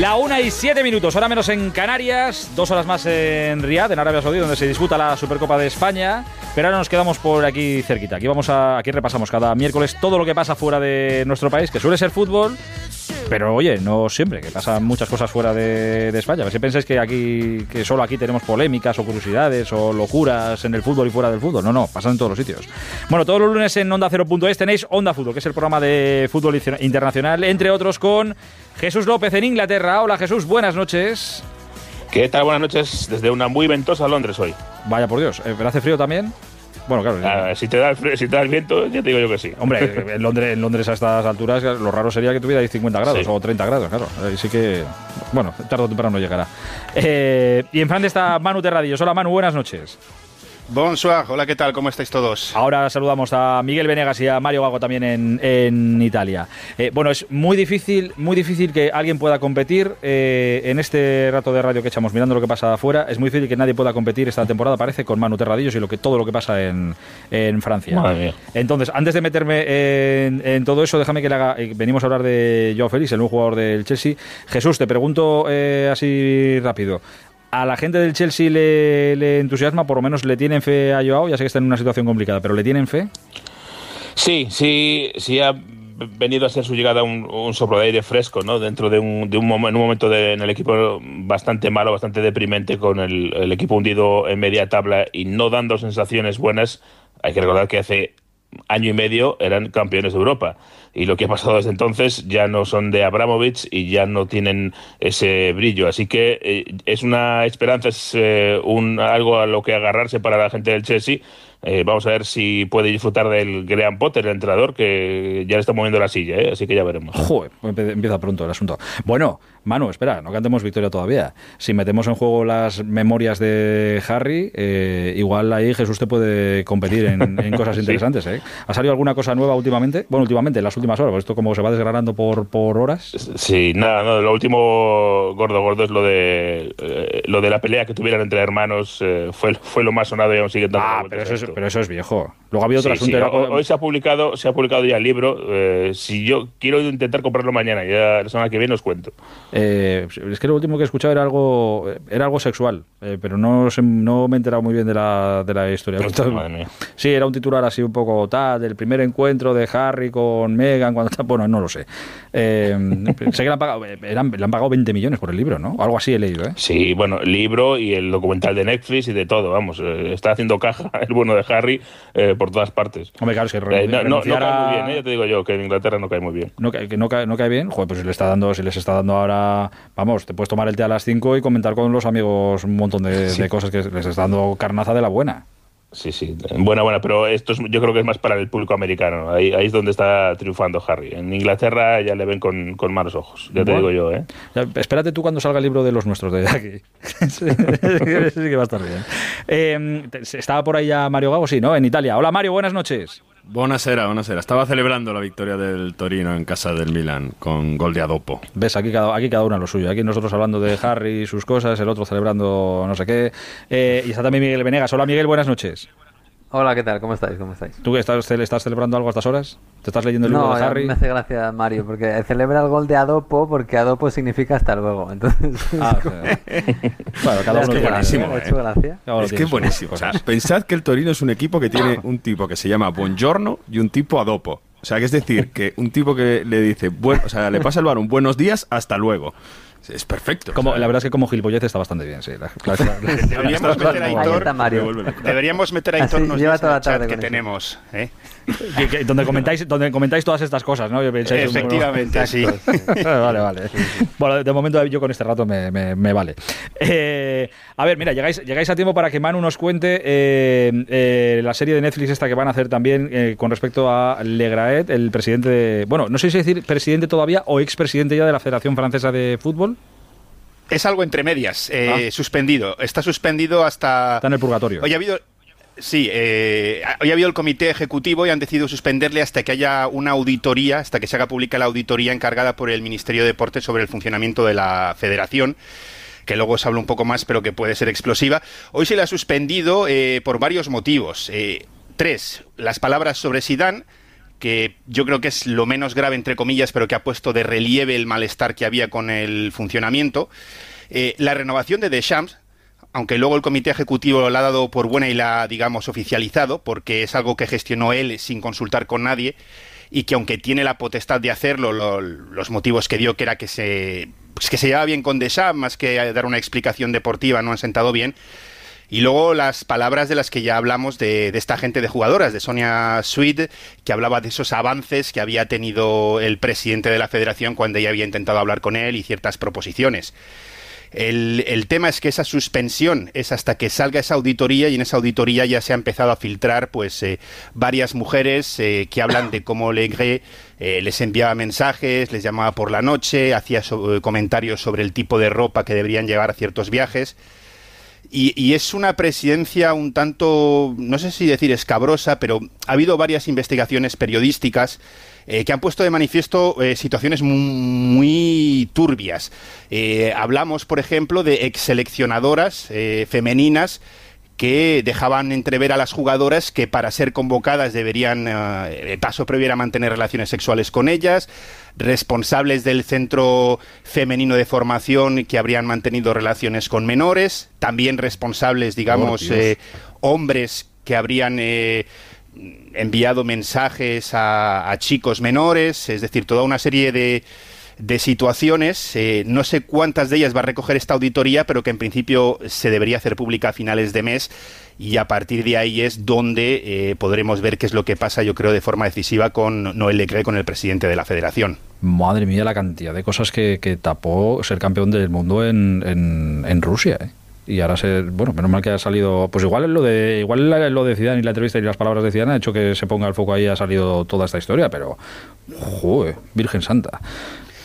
La una y siete minutos, hora menos en Canarias, dos horas más en Riyadh, en Arabia Saudí, donde se disputa la Supercopa de España. Pero ahora nos quedamos por aquí cerquita. Aquí vamos a, aquí repasamos cada miércoles todo lo que pasa fuera de nuestro país, que suele ser fútbol, pero oye, no siempre, que pasan muchas cosas fuera de, España. A ver si pensáis que aquí, que solo aquí tenemos polémicas o curiosidades o locuras en el fútbol y fuera del fútbol. No, no, pasan en todos los sitios. Bueno, todos los lunes en Onda 0.es tenéis Onda Fútbol, que es el programa de fútbol internacional, entre otros con Jesús López en Inglaterra. Hola Jesús, buenas noches. ¿Qué tal? Buenas noches desde una muy ventosa Londres hoy. Vaya por Dios, ¿pero hace frío también? Bueno, claro. Ah, si, te da el, si te da el viento, ya te digo yo que sí. Hombre, en Londres, en Londres a estas alturas lo raro sería que tuviera 50 grados o 30 grados, claro. Así que, bueno, tarde o temprano llegará. Eh, y en Francia está Manu Terradillos. Hola Manu, buenas noches. Bonsoir, hola, ¿qué tal? ¿Cómo estáis todos? Ahora saludamos a Miguel Venegas y a Mario Gago también en, Italia. Eh, bueno, es muy difícil, muy difícil que alguien pueda competir eh, en este rato de radio que echamos mirando lo que pasa afuera. Es muy difícil que nadie pueda competir esta temporada, parece, con Manu Terradillos y lo que, todo lo que pasa en, Francia. Entonces, antes de meterme en, todo eso, déjame que le haga. Eh, venimos a hablar de Joao Félix, el nuevo jugador del Chelsea. Jesús, te pregunto así rápido a la gente del Chelsea le, entusiasma, por lo menos le tienen fe a Joao, ya sé que está en una situación complicada, pero ¿le tienen fe? Sí, sí, sí ha venido a ser su llegada un, soplo de aire fresco, ¿no? Dentro de un, de un, en un momento en el equipo bastante malo, bastante deprimente, con el equipo hundido en media tabla y no dando sensaciones buenas. Hay que recordar que hace año y medio eran campeones de Europa. Y lo que ha pasado desde entonces ya no son de Abramovich y ya no tienen ese brillo. Así que eh, es una esperanza, es eh, un, algo a lo que agarrarse para la gente del Chelsea eh, vamos a ver si puede disfrutar del Graham Potter, el entrenador, que ya le está moviendo la silla, ¿eh? así que ya veremos. Joder, empieza pronto el asunto. Bueno, Manu, espera, no cantemos victoria todavía. Si metemos en juego las memorias de Harry, eh, igual ahí Jesús te puede competir en, cosas interesantes. ¿eh? ¿Ha salido alguna cosa nueva últimamente? Bueno, últimamente, en las últimas horas, esto como se va desgranando por, por horas. Sí, nada, no, lo último gordo gordo es lo de lo de la pelea que tuvieran entre hermanos, fue, fue lo más sonado y aún sigue Ah, pero eso es pero eso es viejo. Luego ha habido otro asunto. Hoy, se ha publicado, se ha publicado ya el libro. Eh, si yo quiero intentar comprarlo mañana, ya la semana que viene os cuento. Eh, es que lo último que he escuchado era algo, era algo sexual, eh, pero no, no me he enterado muy bien de la, de la historia. Sí, era un titular así un poco tal, del primer encuentro de Harry con Meghan, cuando bueno, no lo sé. sé que le han, pagado, le han pagado 20 millones por el libro, ¿no? Algo así he leído, ¿eh? Sí, bueno, el libro y el documental de Netflix y de todo, vamos. está haciendo caja el bueno de Harry eh, por todas partes. Hombre, claro, es que eh, no, cae muy bien, ¿eh? ya te digo yo, que en Inglaterra no cae muy bien. No, que no, cae, no cae bien, joder, pues si, le está dando, si les está dando ahora, vamos, te puedes tomar el té a las 5 y comentar con los amigos un montón de, de cosas que les está dando carnaza de la buena. Sí, sí, buena, buena, pero esto es, yo creo que es más para el público americano. Ahí, ahí es donde está triunfando Harry. En Inglaterra ya le ven con, con malos ojos, ya te digo yo. ¿eh? espérate tú cuando salga el libro de los nuestros de aquí. sí, que va a estar bien. Eh, estaba por ahí ya Mario Gago, sí, ¿no? En Italia. Hola Mario, buenas noches. Buonasera, buonasera. Estaba celebrando la victoria del Torino en casa del Milan con gol de Adopo. Ves, aquí cada, aquí cada uno lo suyo. Aquí nosotros hablando de Harry y sus cosas, el otro celebrando no sé qué. Eh, y está también Miguel Venegas. Hola Miguel, buenas noches. Hola, ¿qué tal? ¿Cómo estáis? ¿Cómo estáis? ¿Tú que estás, estás celebrando algo a estas horas? ¿Te estás leyendo el libro de Harry? me hace gracia Mario, porque celebra el gol de Adopo, porque Adopo significa hasta luego. Entonces, ah, claro, cada uno es que buenísimo. ¿eh? Es que es buenísimo. O sea, pensad que el Torino es un equipo que tiene un tipo que se llama Buongiorno y un tipo Adopo. O sea, que es decir, que un tipo que le dice, bueno, o sea, le pasa el balón, buenos días, hasta luego. Es perfecto. Como, La verdad es que como gilpollez está bastante bien, sí. deberíamos, meter a Hitor, deberíamos meter a Hitor unos días que tenemos. ¿eh? donde, comentáis, donde comentáis todas estas cosas, ¿no? Efectivamente, sí. vale, vale. Bueno, de momento yo con este rato me, me, vale. Eh, a ver, mira, llegáis, llegáis a tiempo para que Manu nos cuente eh, la serie de Netflix esta que van a hacer también con respecto a Legraet, el presidente de... Bueno, no sé si decir presidente todavía o expresidente ya de la Federación Francesa de Fútbol. Es algo entre medias, eh, ah. suspendido. Está suspendido hasta... Está en el purgatorio. Hoy ha habido... Sí, eh, hoy ha habido el comité ejecutivo y han decidido suspenderle hasta que haya una auditoría, hasta que se haga pública la auditoría encargada por el Ministerio de Deportes sobre el funcionamiento de la federación que luego se habla un poco más, pero que puede ser explosiva. Hoy se le ha suspendido eh, por varios motivos. tres, las palabras sobre Sidán que yo creo que es lo menos grave, entre comillas, pero que ha puesto de relieve el malestar que había con el funcionamiento. Eh, la renovación de Deschamps, aunque luego el comité ejecutivo lo ha dado por buena y la ha, digamos, oficializado, porque es algo que gestionó él sin consultar con nadie, y que aunque tiene la potestad de hacerlo, los motivos que dio que era que se, pues que se llevaba bien con Deschamps, más que dar una explicación deportiva, no han sentado bien, y luego las palabras de las que ya hablamos de, esta gente de jugadoras, de Sonia Swede, que hablaba de esos avances que había tenido el presidente de la federación cuando ella había intentado hablar con él y ciertas proposiciones. El, tema es que esa suspensión es hasta que salga esa auditoría y en esa auditoría ya se ha empezado a filtrar pues eh, varias mujeres eh, que hablan de cómo Legre eh, les enviaba mensajes, les llamaba por la noche, hacía comentarios sobre el tipo de ropa que deberían llevar a ciertos viajes. Y, es una presidencia un tanto, no sé si decir escabrosa, pero ha habido varias investigaciones periodísticas eh, que han puesto de manifiesto eh, situaciones muy, turbias. Eh, hablamos, por ejemplo, de ex seleccionadoras femeninas que dejaban entrever a las jugadoras que para ser convocadas deberían, paso previo a mantener relaciones sexuales con ellas, responsables del centro femenino de formación que habrían mantenido relaciones con menores, también responsables, digamos, eh, hombres que habrían eh, enviado mensajes a chicos menores, es decir, toda una serie de de situaciones. Eh, no sé cuántas de ellas va a recoger esta auditoría, pero que en principio se debería hacer pública a finales de mes y a partir de ahí es donde eh, podremos ver qué es lo que pasa, yo creo, de forma decisiva con Noel Leclerc, con el presidente de la federación. Madre mía, la cantidad de cosas que, tapó ser campeón del mundo en, en, Rusia. ¿eh? y ahora se bueno menos mal que ha salido pues igual lo de igual lo de Zidane y la entrevista y las palabras de Zidane ha hecho que se ponga el foco ahí ha salido toda esta historia pero joder, Virgen Santa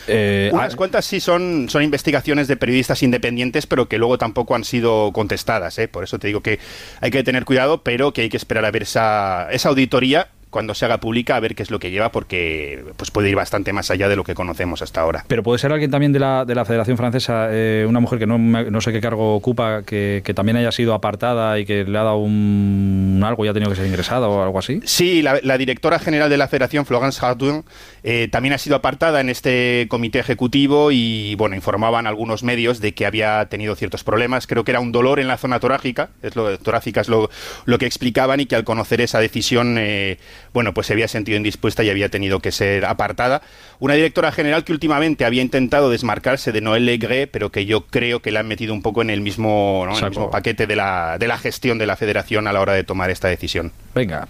eh, Unas cuantas sí son, son investigaciones de periodistas independientes, pero que luego tampoco han sido contestadas. ¿eh? Por eso te digo que hay que tener cuidado, pero que hay que esperar a ver esa, esa auditoría cuando se haga pública a ver qué es lo que lleva porque pues puede ir bastante más allá de lo que conocemos hasta ahora. Pero puede ser alguien también de la, de la Federación Francesa, eh, una mujer que no, no, sé qué cargo ocupa, que, también haya sido apartada y que le ha dado un algo y ha tenido que ser ingresada o algo así. Sí, la, directora general de la Federación, Florence Hardun, eh, también ha sido apartada en este comité ejecutivo y bueno, informaban algunos medios de que había tenido ciertos problemas. Creo que era un dolor en la zona torácica, es lo, torácica es lo, lo que explicaban y que al conocer esa decisión eh, bueno, pues se había sentido indispuesta y había tenido que ser apartada. Una directora general que últimamente había intentado desmarcarse de Noël Legre, pero que yo creo que la han metido un poco en el mismo, en el mismo paquete de la, de la gestión de la federación a la hora de tomar esta decisión. Venga.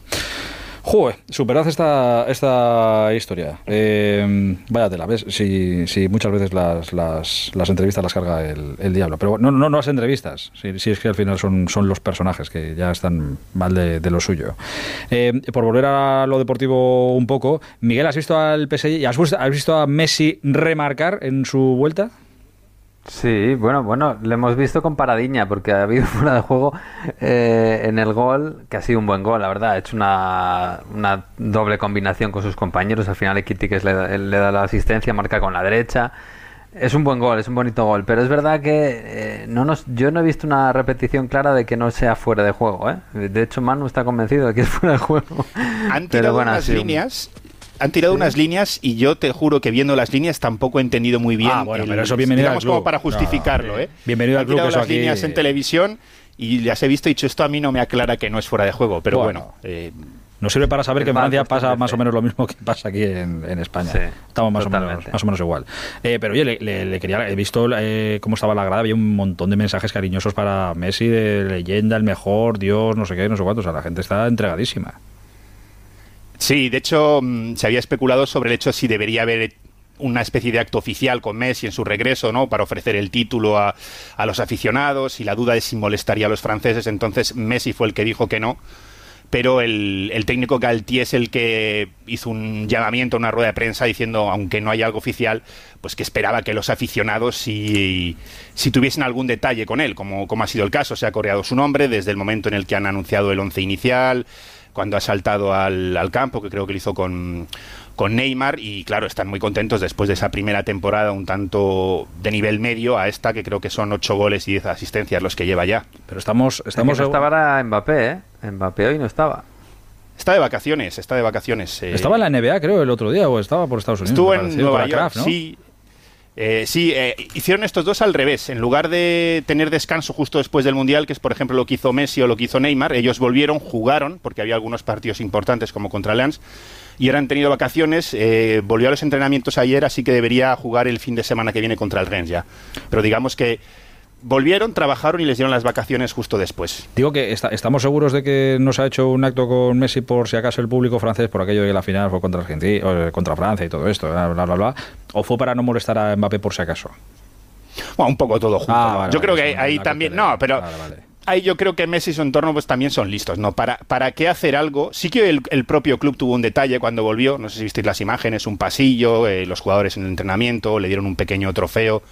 Joder, superad esta, esta historia. Eh, váyatela, ¿ves? Si, si muchas veces las, las, las, entrevistas las carga el, el, diablo. Pero no, no, no las entrevistas. Si, si, es que al final son, son los personajes que ya están mal de, lo suyo. Eh, por volver a lo deportivo un poco, Miguel, ¿has visto al PSG? ¿Has, ¿Has visto a Messi remarcar en su vuelta? Sí, bueno, bueno, lo hemos visto con paradiña porque ha habido fuera de juego eh, en el gol, que ha sido un buen gol, la verdad. Ha hecho una, una doble combinación con sus compañeros. Al final, Equitiques le, le da la asistencia, marca con la derecha. Es un buen gol, es un bonito gol, pero es verdad que eh, no nos, yo no he visto una repetición clara de que no sea fuera de juego. ¿eh? De hecho, Manu está convencido de que es fuera de juego. Han tirado unas líneas han tirado unas líneas y yo te juro que viendo las líneas tampoco he entendido muy bien. Ah, bueno, pero eso bienvenido al club. como para justificarlo, ¿eh? Bienvenido al club. Han tirado las líneas en televisión y las he visto y dicho esto a mí no me aclara que no es fuera de juego, pero bueno. Eh, nos sirve para saber que en Francia pasa más o menos lo mismo que pasa aquí en, España. Estamos más o, menos, más o menos igual. Eh, pero oye, le, quería, he visto eh, cómo estaba la grada, había un montón de mensajes cariñosos para Messi, de leyenda, el mejor, Dios, no sé qué, no sé cuánto. O sea, la gente está entregadísima. Sí, de hecho mm, se había especulado sobre el hecho si debería haber una especie de acto oficial con Messi en su regreso, ¿no? Para ofrecer el título a, a los aficionados y la duda es si molestaría a los franceses. Entonces Messi fue el que dijo que no pero el, el, técnico Galtier es el que hizo un llamamiento, una rueda de prensa diciendo, aunque no haya algo oficial, pues que esperaba que los aficionados si, si tuviesen algún detalle con él, como, como ha sido el caso. Se ha coreado su nombre desde el momento en el que han anunciado el once inicial, cuando ha saltado al, al campo, que creo que lo hizo con, con Neymar y claro, están muy contentos después de esa primera temporada un tanto de nivel medio a esta que creo que son ocho goles y diez asistencias los que lleva ya. Pero estamos... estamos no estaba Mbappé, ¿eh? Mbappé hoy no estaba. Está de vacaciones, está de vacaciones. Eh. Estaba en la NBA, creo, el otro día, o estaba por Estados Unidos. Estuvo en Nueva York, sí. Eh, sí, eh, hicieron estos dos al revés. En lugar de tener descanso justo después del Mundial, que es por ejemplo lo que hizo Messi o lo que hizo Neymar, ellos volvieron, jugaron, porque había algunos partidos importantes como contra Lens, y eran tenido vacaciones, volvió a los entrenamientos ayer, así que debería jugar el fin de semana que viene contra el Rennes ya. Pero digamos que volvieron, trabajaron y les dieron las vacaciones justo después. Digo que estamos seguros de que no se ha hecho un acto con Messi por si acaso el público francés, por aquello de que la final fue contra Argentina, contra Francia y todo esto, bla, bla, bla, o fue para no molestar a Mbappé por si acaso. Bueno, un poco todo junto. Ah, yo creo que ahí también, no, pero ahí yo creo que Messi y su entorno pues también son listos, ¿no? ¿Para, para qué hacer algo? Sí que el, propio club tuvo un detalle cuando volvió, no sé si visteis las imágenes, un pasillo, eh, los jugadores en el entrenamiento, le dieron un pequeño trofeo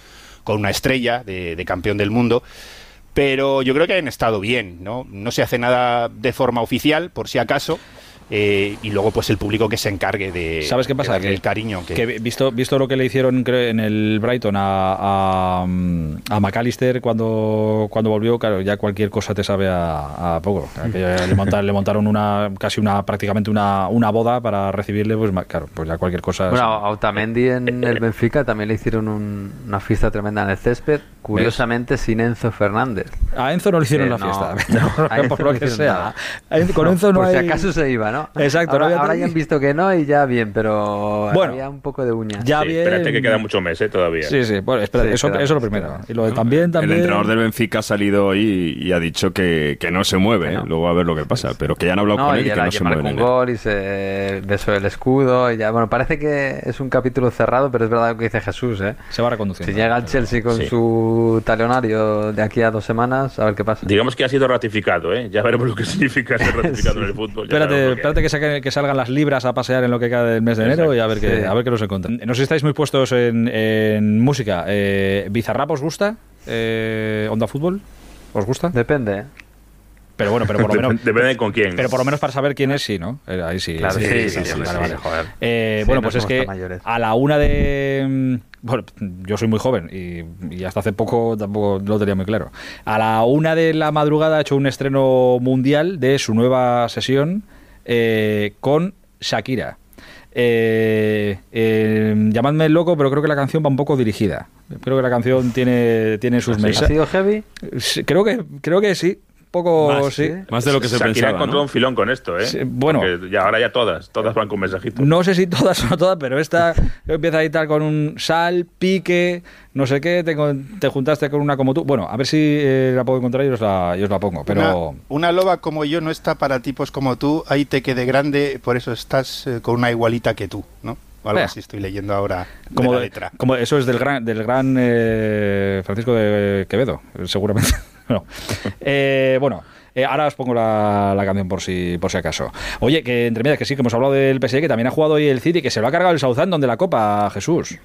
con una estrella de, campeón del mundo pero yo creo que han estado bien, ¿no? No se hace nada de forma oficial, por si acaso, eh, y luego pues el público que se encargue de ¿Sabes qué pasa? que, el cariño que... visto visto lo que le hicieron en el Brighton a, a, McAllister cuando cuando volvió claro ya cualquier cosa te sabe a, poco. Le, montaron, le montaron una casi una prácticamente una, una boda para recibirle pues claro pues ya cualquier cosa bueno a Otamendi en el Benfica también le hicieron una fiesta tremenda en el césped curiosamente sin Enzo Fernández. A Enzo no le hicieron la fiesta por lo que sea. con Enzo no por si acaso se iba ¿no? Exacto. Ahora, ya han visto que no y ya bien, pero bueno, había un poco de uña. Ya bien. Espérate que queda mucho mes, ¿eh? Todavía. Sí, sí. Bueno, espérate, eso, eso es lo primero. Y lo de también, también... El entrenador del Benfica ha salido hoy y ha dicho que, que no se mueve. ¿eh? Luego a ver lo que pasa. Pero que ya han hablado con él y, que no se mueve. un gol y se besó el escudo. Y ya, bueno, parece que es un capítulo cerrado, pero es verdad lo que dice Jesús, ¿eh? Se va reconduciendo. Si llega el Chelsea con su talonario de aquí a dos semanas, a ver qué pasa. Digamos que ha sido ratificado, ¿eh? Ya veremos lo que significa ser ratificado en el fútbol. Espérate, espérate que, que salga las libras a pasear en lo que queda del mes de enero y a ver qué, a ver qué nos encuentran. No sé si estáis muy puestos en, música. Eh, ¿Bizarrap os gusta? Eh, ¿Onda Fútbol? ¿Os gusta? Depende, ¿eh? Pero bueno, pero por lo menos. Depende de con quién. Pero por lo menos para saber quién es, sí, ¿no? Eh, ahí sí. Claro, sí, sí, sí, vale, vale. Joder. Eh, bueno, pues es que a la una de. Mm, bueno, yo soy muy joven y, y, hasta hace poco tampoco lo tenía muy claro. A la una de la madrugada ha hecho un estreno mundial de su nueva sesión eh, con Shakira. Eh, eh, llamadme loco, pero creo que la canción va un poco dirigida. Creo que la canción tiene, tiene sus mensajes. ¿Ha sido heavy? Creo que, creo que sí poco más, sí. Más de lo que se Shakira pensaba. encontró un filón con esto, ¿eh? bueno. ya, ahora ya todas, todas van con mensajitos. No sé si todas o no todas, pero esta empieza a editar con un sal, pique, no sé qué, te, te juntaste con una como tú. Bueno, a ver si eh, la puedo encontrar y os la, os la pongo. Pero... Una, loba como yo no está para tipos como tú, ahí te quede grande, por eso estás eh, con una igualita que tú, ¿no? algo así estoy leyendo ahora como de la letra. Como eso es del gran, del gran eh, Francisco de Quevedo, seguramente. Eh, bueno, eh, ahora os pongo la, canción por si, por si acaso. Oye, que entre medias que sí, que hemos hablado del PSG, que también ha jugado hoy el City, que se lo ha cargado el Southampton de la Copa, Jesús.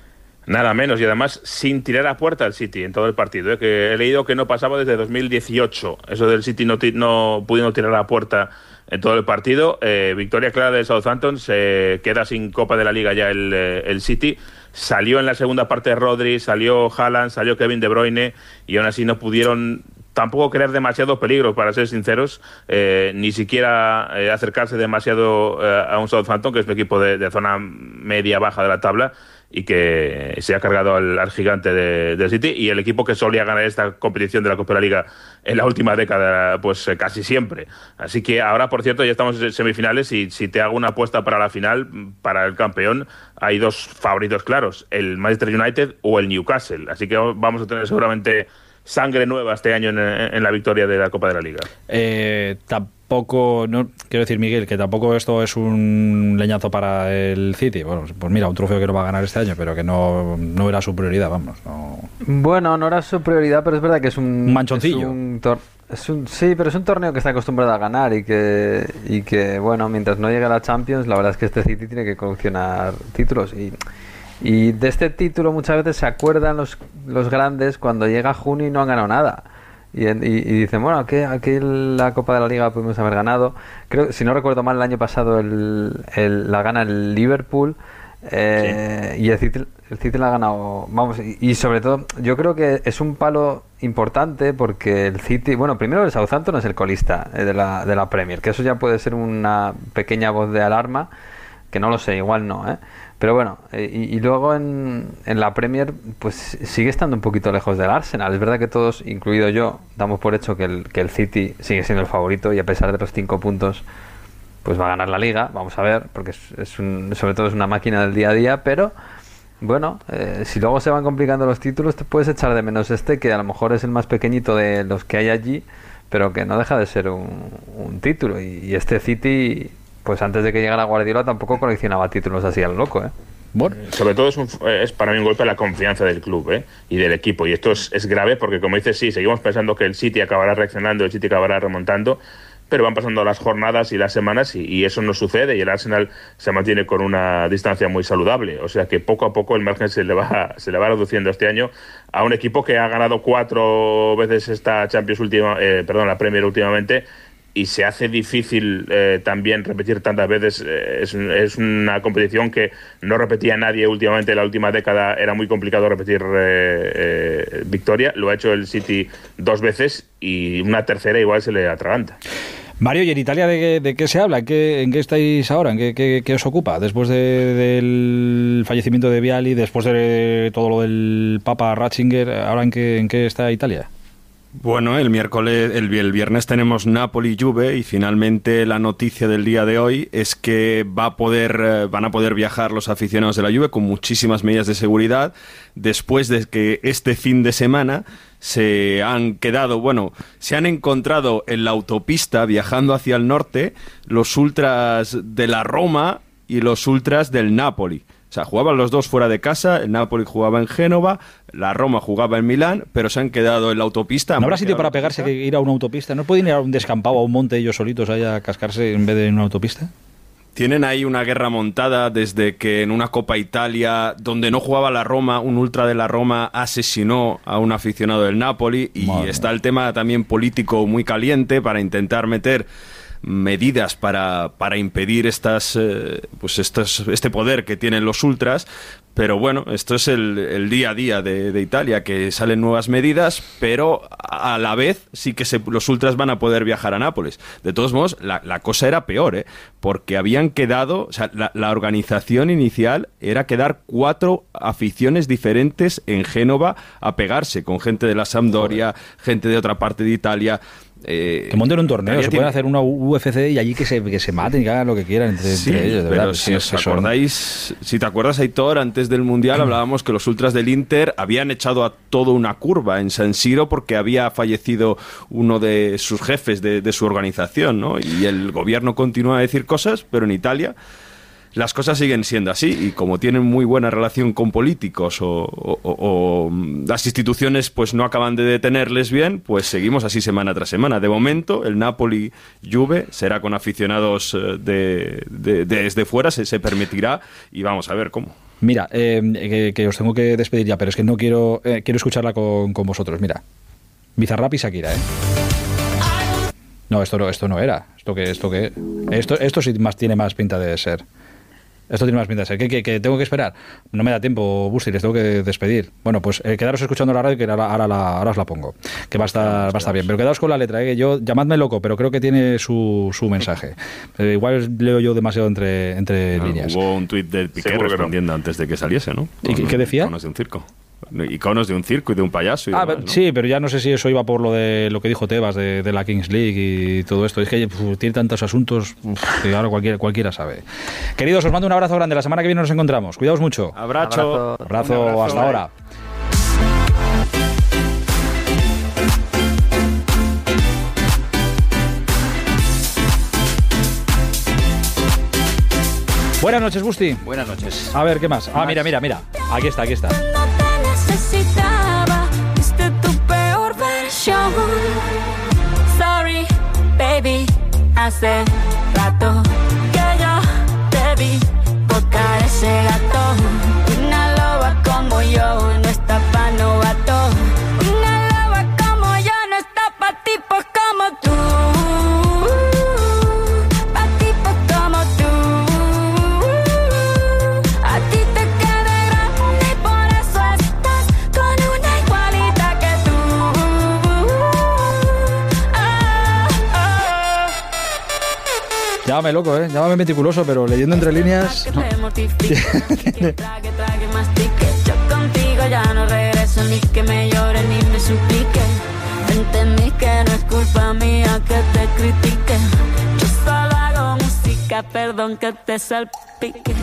Nada menos, y además sin tirar a puerta el City en todo el partido. ¿eh? Que he leído que no pasaba desde 2018, eso del City no, no pudiendo tirar a puerta en todo el partido. victoria clara del Southampton, se queda sin Copa de la Liga ya el, el City. Salió en la segunda parte Rodri, salió Haaland, salió Kevin De Bruyne y aún así no pudieron tampoco crear demasiados peligros, para ser sinceros, eh, ni siquiera eh, acercarse demasiado eh, a un Southampton, que es un equipo de, zona media-baja de la tabla y que se ha cargado al, gigante del de City y el equipo que solía ganar esta competición de la Copa de la Liga en la última década, pues casi siempre. Así que ahora, por cierto, ya estamos en semifinales y si te hago una apuesta para la final, para el campeón, hay dos favoritos claros, el Manchester United o el Newcastle. Así que vamos a tener seguramente sangre nueva este año en, la victoria de la Copa de la Liga. Eh, tampoco, no quiero decir Miguel, que tampoco esto es un leñazo para el City. Bueno, pues mira, un trofeo que no va a ganar este año, pero que no, no era su prioridad, vamos. Bueno, no era su prioridad, pero es verdad que es un, manchoncillo. Es un, sí, pero es un torneo que está acostumbrado a ganar y que, y que, bueno, mientras no llegue a la Champions, la verdad es que este City tiene que coleccionar títulos y y de este título muchas veces se acuerdan los, los grandes cuando llega junio y no han ganado nada. Y, y, dicen, bueno, aquí, aquí la Copa de la Liga pudimos haber ganado. Creo, si no recuerdo mal, el año pasado el, el, la gana el Liverpool. Eh, y el City, el City le ha ganado, vamos, y, sobre todo yo creo que es un palo importante porque el City, bueno, primero el Southampton es el colista eh, de la, de la Premier, que eso ya puede ser una pequeña voz de alarma, que no lo sé, igual no, ¿eh? Pero bueno, eh, y, luego en, en, la Premier, pues sigue estando un poquito lejos del Arsenal. Es verdad que todos, incluido yo, damos por hecho que el, City sigue siendo el favorito y a pesar de los cinco puntos, pues va a ganar la liga. Vamos a ver, porque es, un, sobre todo es una máquina del día a día, pero bueno, eh, si luego se van complicando los títulos, te puedes echar de menos este, que a lo mejor es el más pequeñito de los que hay allí, pero que no deja de ser un, un título. y este City pues antes de que llegara Guardiola tampoco coleccionaba títulos así al loco, ¿eh? Bueno. Sobre todo es, es, para mí un golpe a la confianza del club ¿eh? y del equipo. Y esto es, es, grave porque, como dices, sí, seguimos pensando que el City acabará reaccionando, el City acabará remontando, pero van pasando las jornadas y las semanas y, eso no sucede y el Arsenal se mantiene con una distancia muy saludable. O sea que poco a poco el margen se le va, se le va reduciendo este año a un equipo que ha ganado cuatro veces esta Champions última, eh, perdón, la Premier últimamente y se hace difícil eh, también repetir tantas veces. Eh, es, una competición que no repetía nadie últimamente. En la última década era muy complicado repetir eh, victoria. Lo ha hecho el City dos veces y una tercera igual se le atraganta. Mario, ¿y en Italia de, qué se habla? ¿En qué, ¿En qué, estáis ahora? ¿En qué, qué, os ocupa? Después del fallecimiento de Viali, después de todo lo del Papa Ratzinger, ¿ahora en qué, en qué está Italia? Bueno, el miércoles, el, viernes tenemos Napoli-Juve y finalmente la noticia del día de hoy es que va a poder, eh, van a poder viajar los aficionados de la Juve con muchísimas medidas de seguridad después de que este fin de semana se han quedado, bueno, se han encontrado en la autopista viajando hacia el norte los ultras de la Roma y los ultras del Napoli. Sea, jugaban los dos fuera de casa, el Napoli jugaba en Génova, la Roma jugaba en Milán, pero se han quedado en la autopista. ¿No habrá sitio para pegarse que ir a una autopista? ¿No pueden ir a un descampado, a un monte ellos solitos allá a cascarse en vez de en una autopista? Tienen ahí una guerra montada desde que en una Copa Italia, donde no jugaba la Roma, un ultra de la Roma asesinó a un aficionado del Napoli y está el tema también político muy caliente para intentar meter medidas para, para impedir estas, eh, pues estas, este poder que tienen los ultras. Pero bueno, esto es el, día a día de, Italia, que salen nuevas medidas, pero a la vez sí que los ultras van a poder viajar a Nápoles. De todos modos, la, cosa era peor, ¿eh? porque habían quedado, o sea, la, la organización inicial era quedar cuatro aficiones diferentes en Génova a pegarse, con gente de la Sampdoria, gente de otra parte de Italia. Eh, que monten un torneo, se pueden hacer una UFC y allí que se, que se maten y hagan lo que quieran entre, ellos. De pero si os acordáis, si te acuerdas, Aitor, antes del Mundial hablábamos que los ultras del Inter habían echado a todo una curva en San Siro porque había fallecido uno de sus jefes de, de su organización, ¿no? Y el gobierno continúa a decir cosas, pero en Italia las cosas siguen siendo así y como tienen muy buena relación con políticos o, las instituciones pues no acaban de detenerles bien, pues seguimos así semana tras semana. De momento, el Napoli Juve será con aficionados eh, de, desde fuera, se, se, permitirá y vamos a ver cómo. Mira, eh, que, os tengo que despedir ya, pero es que no quiero, eh, quiero escucharla con, con vosotros. Mira, Bizarrap y Shakira, ¿eh? No, esto no, esto no era. Esto que, esto que, esto, esto sí más tiene más pinta de ser. Esto tiene más pinta de ser. ¿Qué, que tengo que esperar? No me da tiempo, Busti, les tengo que despedir. Bueno, pues eh, quedaros escuchando la radio que ahora, ahora, os la pongo. Que va a estar, va a estar bien. Pero quedaos con la letra, ¿eh? yo llamadme loco, pero creo que tiene su, su mensaje. Eh, igual leo yo demasiado entre, entre líneas. Hubo un tuit del Piqué respondiendo antes de que saliese, ¿no? ¿Y qué decía? de un circo iconos de un circo y de un payaso. ah, sí, pero ya no sé si eso iba por lo de lo que dijo Tebas de, la Kings League y todo esto. Es que tiene tantos asuntos que ahora cualquiera, cualquiera sabe. Queridos, os mando un abrazo grande. La semana que viene nos encontramos. Cuidaos mucho. Abrazo. Abrazo, hasta ahora. Buenas noches, Busti. Buenas noches. A ver, ¿qué más? Ah, mira, mira, mira. Aquí está, aquí está. Necesitaba, viste tu peor versión. Sorry, baby, hace rato que yo te vi tocar ese gato. Una loba como yo Llámame loco, ¿eh? Llámame meticuloso, pero leyendo entre líneas... No. Yo. Entendí que no es culpa mía que te critique. Solo hago música, perdón que te salpique.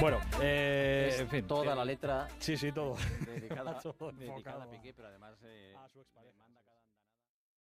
Bueno, eh, en fin. Toda la letra. Sí, sí, todo. Dedicada, dedicada a Piqué, pero además. Eh.